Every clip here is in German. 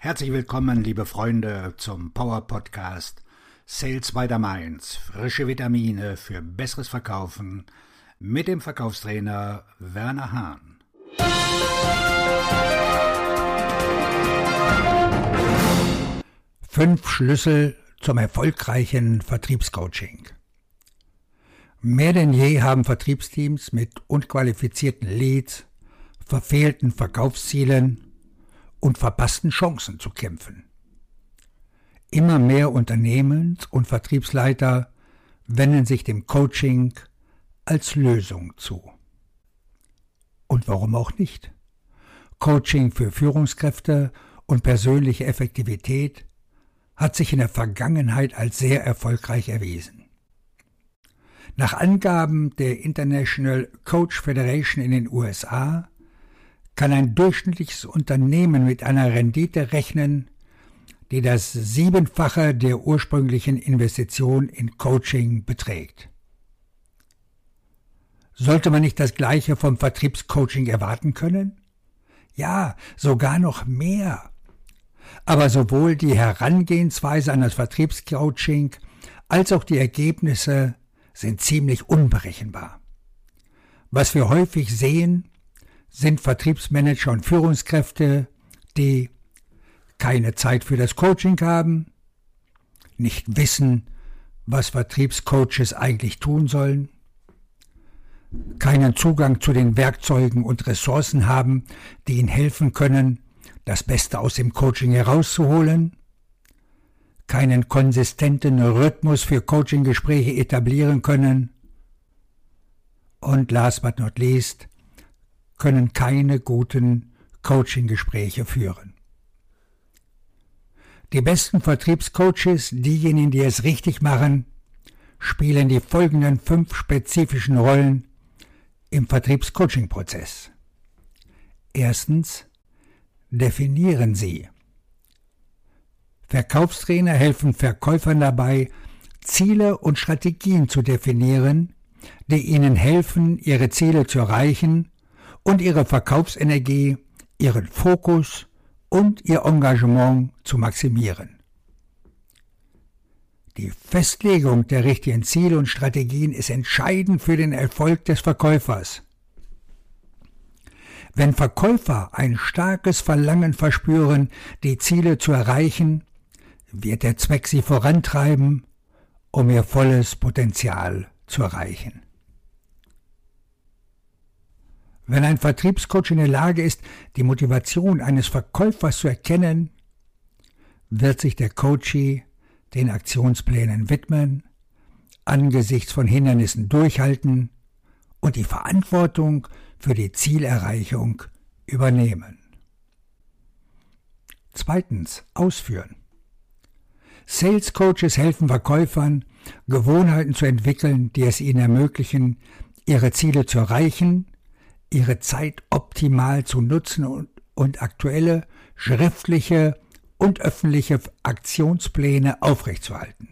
Herzlich willkommen, liebe Freunde, zum Power Podcast Sales by the Mainz. Frische Vitamine für besseres Verkaufen mit dem Verkaufstrainer Werner Hahn. Fünf Schlüssel zum erfolgreichen Vertriebscoaching. Mehr denn je haben Vertriebsteams mit unqualifizierten Leads, verfehlten Verkaufszielen und verpassten Chancen zu kämpfen. Immer mehr Unternehmens- und Vertriebsleiter wenden sich dem Coaching als Lösung zu. Und warum auch nicht? Coaching für Führungskräfte und persönliche Effektivität hat sich in der Vergangenheit als sehr erfolgreich erwiesen. Nach Angaben der International Coach Federation in den USA kann ein durchschnittliches Unternehmen mit einer Rendite rechnen, die das Siebenfache der ursprünglichen Investition in Coaching beträgt. Sollte man nicht das Gleiche vom Vertriebscoaching erwarten können? Ja, sogar noch mehr. Aber sowohl die Herangehensweise an das Vertriebscoaching als auch die Ergebnisse sind ziemlich unberechenbar. Was wir häufig sehen, sind Vertriebsmanager und Führungskräfte, die keine Zeit für das Coaching haben, nicht wissen, was Vertriebscoaches eigentlich tun sollen, keinen Zugang zu den Werkzeugen und Ressourcen haben, die ihnen helfen können, das Beste aus dem Coaching herauszuholen, keinen konsistenten Rhythmus für Coaching-Gespräche etablieren können. Und last but not least können keine guten Coaching-Gespräche führen. Die besten Vertriebscoaches, diejenigen, die es richtig machen, spielen die folgenden fünf spezifischen Rollen im Vertriebscoaching-Prozess. Erstens, definieren Sie. Verkaufstrainer helfen Verkäufern dabei, Ziele und Strategien zu definieren, die ihnen helfen, ihre Ziele zu erreichen und ihre Verkaufsenergie, ihren Fokus und ihr Engagement zu maximieren. Die Festlegung der richtigen Ziele und Strategien ist entscheidend für den Erfolg des Verkäufers. Wenn Verkäufer ein starkes Verlangen verspüren, die Ziele zu erreichen, wird der Zweck sie vorantreiben, um ihr volles Potenzial zu erreichen. Wenn ein Vertriebscoach in der Lage ist, die Motivation eines Verkäufers zu erkennen, wird sich der Coachee den Aktionsplänen widmen, angesichts von Hindernissen durchhalten und die Verantwortung für die Zielerreichung übernehmen. Zweitens, ausführen. Sales Coaches helfen Verkäufern, Gewohnheiten zu entwickeln, die es ihnen ermöglichen, ihre Ziele zu erreichen ihre Zeit optimal zu nutzen und, und aktuelle schriftliche und öffentliche Aktionspläne aufrechtzuerhalten.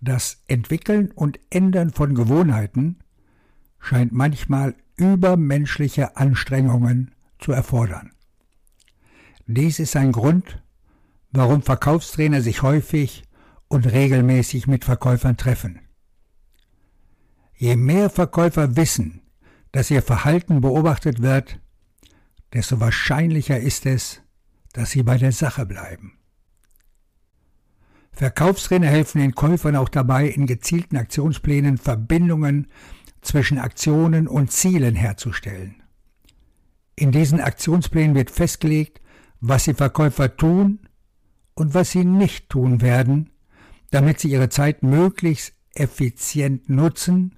Das Entwickeln und Ändern von Gewohnheiten scheint manchmal übermenschliche Anstrengungen zu erfordern. Dies ist ein Grund, warum Verkaufstrainer sich häufig und regelmäßig mit Verkäufern treffen. Je mehr Verkäufer wissen, dass ihr Verhalten beobachtet wird, desto wahrscheinlicher ist es, dass sie bei der Sache bleiben. Verkaufstrainer helfen den Käufern auch dabei, in gezielten Aktionsplänen Verbindungen zwischen Aktionen und Zielen herzustellen. In diesen Aktionsplänen wird festgelegt, was die Verkäufer tun und was sie nicht tun werden, damit sie ihre Zeit möglichst effizient nutzen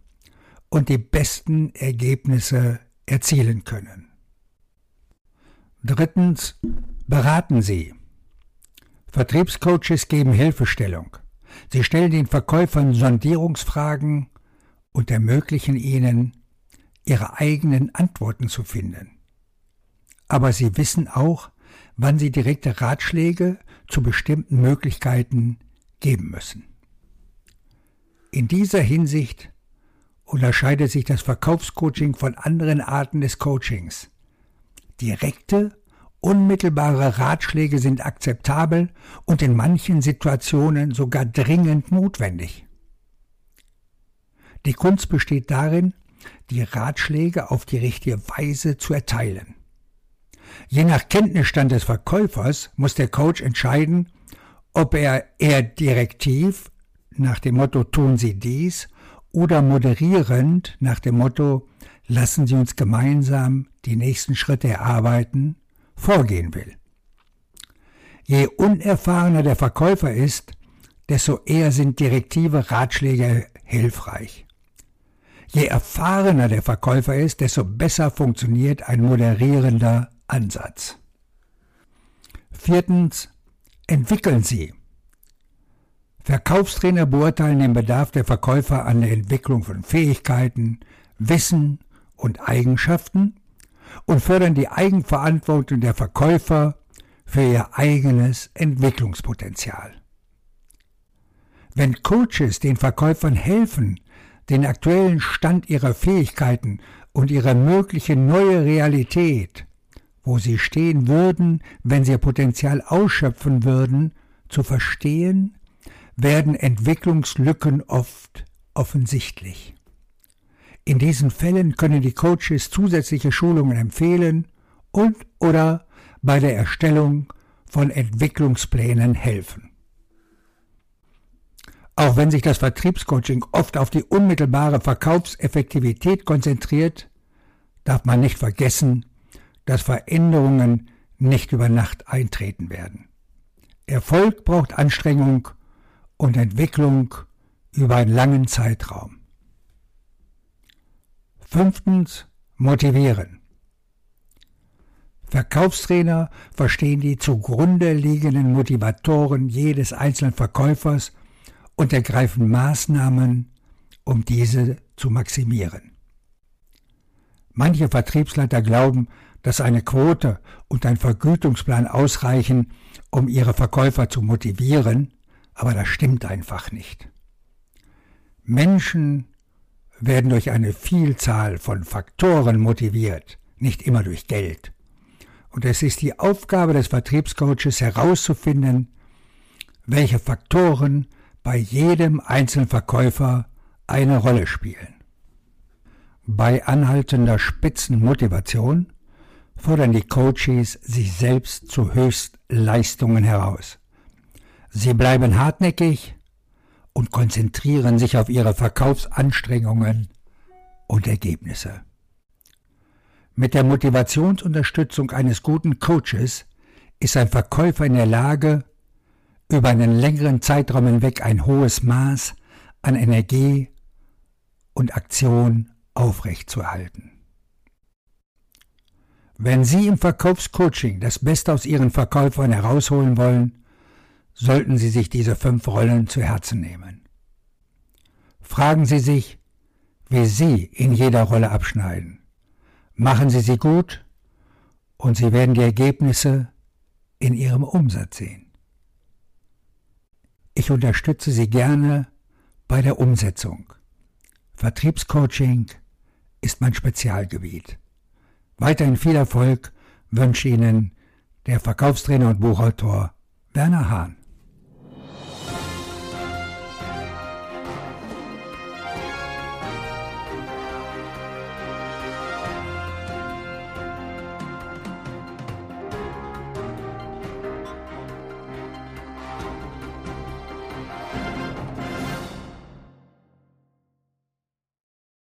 und die besten Ergebnisse erzielen können. Drittens, beraten Sie. Vertriebscoaches geben Hilfestellung. Sie stellen den Verkäufern Sondierungsfragen und ermöglichen ihnen, ihre eigenen Antworten zu finden. Aber sie wissen auch, wann sie direkte Ratschläge zu bestimmten Möglichkeiten geben müssen. In dieser Hinsicht unterscheidet sich das Verkaufscoaching von anderen Arten des Coachings. Direkte unmittelbare Ratschläge sind akzeptabel und in manchen Situationen sogar dringend notwendig. Die Kunst besteht darin, die Ratschläge auf die richtige Weise zu erteilen. Je nach Kenntnisstand des Verkäufers muss der Coach entscheiden, ob er eher direktiv nach dem Motto tun Sie dies oder moderierend nach dem Motto lassen Sie uns gemeinsam die nächsten Schritte erarbeiten, vorgehen will. Je unerfahrener der Verkäufer ist, desto eher sind direktive Ratschläge hilfreich. Je erfahrener der Verkäufer ist, desto besser funktioniert ein moderierender Ansatz. Viertens, entwickeln Sie. Verkaufstrainer beurteilen den Bedarf der Verkäufer an der Entwicklung von Fähigkeiten, Wissen und Eigenschaften und fördern die Eigenverantwortung der Verkäufer für ihr eigenes Entwicklungspotenzial. Wenn Coaches den Verkäufern helfen, den aktuellen Stand ihrer Fähigkeiten und ihre mögliche neue Realität, wo sie stehen würden, wenn sie ihr Potenzial ausschöpfen würden, zu verstehen, werden Entwicklungslücken oft offensichtlich. In diesen Fällen können die Coaches zusätzliche Schulungen empfehlen und oder bei der Erstellung von Entwicklungsplänen helfen. Auch wenn sich das Vertriebscoaching oft auf die unmittelbare Verkaufseffektivität konzentriert, darf man nicht vergessen, dass Veränderungen nicht über Nacht eintreten werden. Erfolg braucht Anstrengung und Entwicklung über einen langen Zeitraum. Fünftens, motivieren. Verkaufstrainer verstehen die zugrunde liegenden Motivatoren jedes einzelnen Verkäufers und ergreifen Maßnahmen, um diese zu maximieren. Manche Vertriebsleiter glauben, dass eine Quote und ein Vergütungsplan ausreichen, um ihre Verkäufer zu motivieren, aber das stimmt einfach nicht. Menschen werden durch eine Vielzahl von Faktoren motiviert, nicht immer durch Geld. Und es ist die Aufgabe des Vertriebscoaches herauszufinden, welche Faktoren bei jedem einzelnen Verkäufer eine Rolle spielen. Bei anhaltender Spitzenmotivation fordern die Coaches sich selbst zu Höchstleistungen heraus. Sie bleiben hartnäckig und konzentrieren sich auf ihre Verkaufsanstrengungen und Ergebnisse. Mit der Motivationsunterstützung eines guten Coaches ist ein Verkäufer in der Lage, über einen längeren Zeitraum hinweg ein hohes Maß an Energie und Aktion aufrechtzuerhalten. Wenn Sie im Verkaufscoaching das Beste aus Ihren Verkäufern herausholen wollen, sollten Sie sich diese fünf Rollen zu Herzen nehmen. Fragen Sie sich, wie Sie in jeder Rolle abschneiden. Machen Sie sie gut und Sie werden die Ergebnisse in Ihrem Umsatz sehen. Ich unterstütze Sie gerne bei der Umsetzung. Vertriebscoaching ist mein Spezialgebiet. Weiterhin viel Erfolg wünsche Ihnen der Verkaufstrainer und Buchautor Werner Hahn.